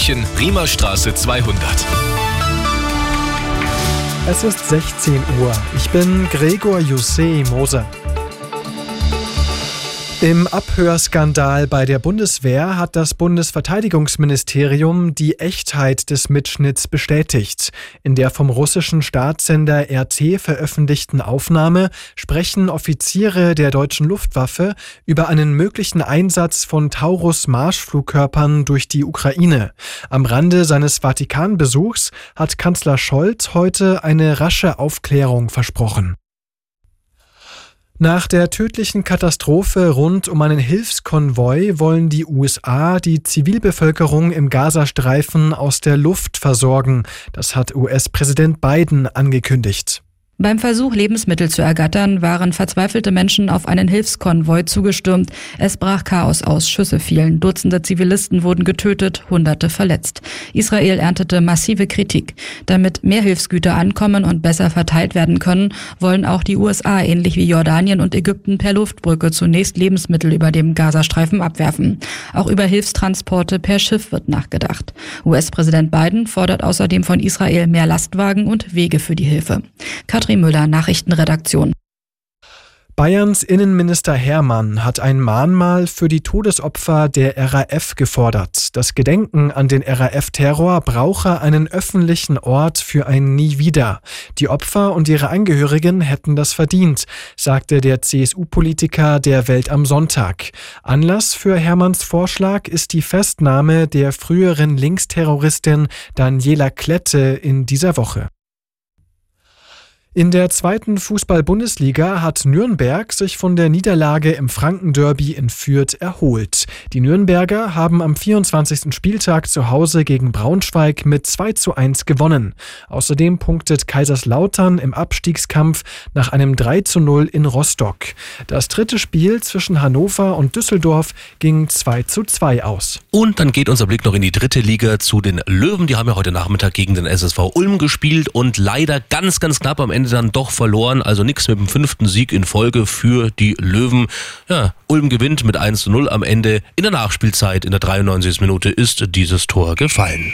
München, Riemerstraße 200. Es ist 16 Uhr. Ich bin Gregor Jussé Moser. Im Abhörskandal bei der Bundeswehr hat das Bundesverteidigungsministerium die Echtheit des Mitschnitts bestätigt. In der vom russischen Staatssender RT veröffentlichten Aufnahme sprechen Offiziere der deutschen Luftwaffe über einen möglichen Einsatz von Taurus-Marschflugkörpern durch die Ukraine. Am Rande seines Vatikanbesuchs hat Kanzler Scholz heute eine rasche Aufklärung versprochen. Nach der tödlichen Katastrophe rund um einen Hilfskonvoi wollen die USA die Zivilbevölkerung im Gazastreifen aus der Luft versorgen. Das hat US-Präsident Biden angekündigt. Beim Versuch, Lebensmittel zu ergattern, waren verzweifelte Menschen auf einen Hilfskonvoi zugestürmt. Es brach Chaos aus, Schüsse fielen, Dutzende Zivilisten wurden getötet, Hunderte verletzt. Israel erntete massive Kritik. Damit mehr Hilfsgüter ankommen und besser verteilt werden können, wollen auch die USA ähnlich wie Jordanien und Ägypten per Luftbrücke zunächst Lebensmittel über dem Gazastreifen abwerfen. Auch über Hilfstransporte per Schiff wird nachgedacht. US-Präsident Biden fordert außerdem von Israel mehr Lastwagen und Wege für die Hilfe. Katrin Müller, Nachrichtenredaktion. Bayerns Innenminister Hermann hat ein Mahnmal für die Todesopfer der RAF gefordert. Das Gedenken an den RAF-Terror brauche einen öffentlichen Ort für ein Nie wieder. Die Opfer und ihre Angehörigen hätten das verdient, sagte der CSU-Politiker der Welt am Sonntag. Anlass für Hermanns Vorschlag ist die Festnahme der früheren Linksterroristin Daniela Klette in dieser Woche. In der zweiten Fußball-Bundesliga hat Nürnberg sich von der Niederlage im Frankenderby in Fürth erholt. Die Nürnberger haben am 24. Spieltag zu Hause gegen Braunschweig mit 2 zu 1 gewonnen. Außerdem punktet Kaiserslautern im Abstiegskampf nach einem 3 zu 0 in Rostock. Das dritte Spiel zwischen Hannover und Düsseldorf ging 2 zu 2 aus. Und dann geht unser Blick noch in die dritte Liga zu den Löwen. Die haben ja heute Nachmittag gegen den SSV Ulm gespielt und leider ganz, ganz knapp am Ende Ende dann doch verloren. Also nichts mit dem fünften Sieg in Folge für die Löwen. Ja, Ulm gewinnt mit 1 zu 0 am Ende. In der Nachspielzeit in der 93. Minute ist dieses Tor gefallen.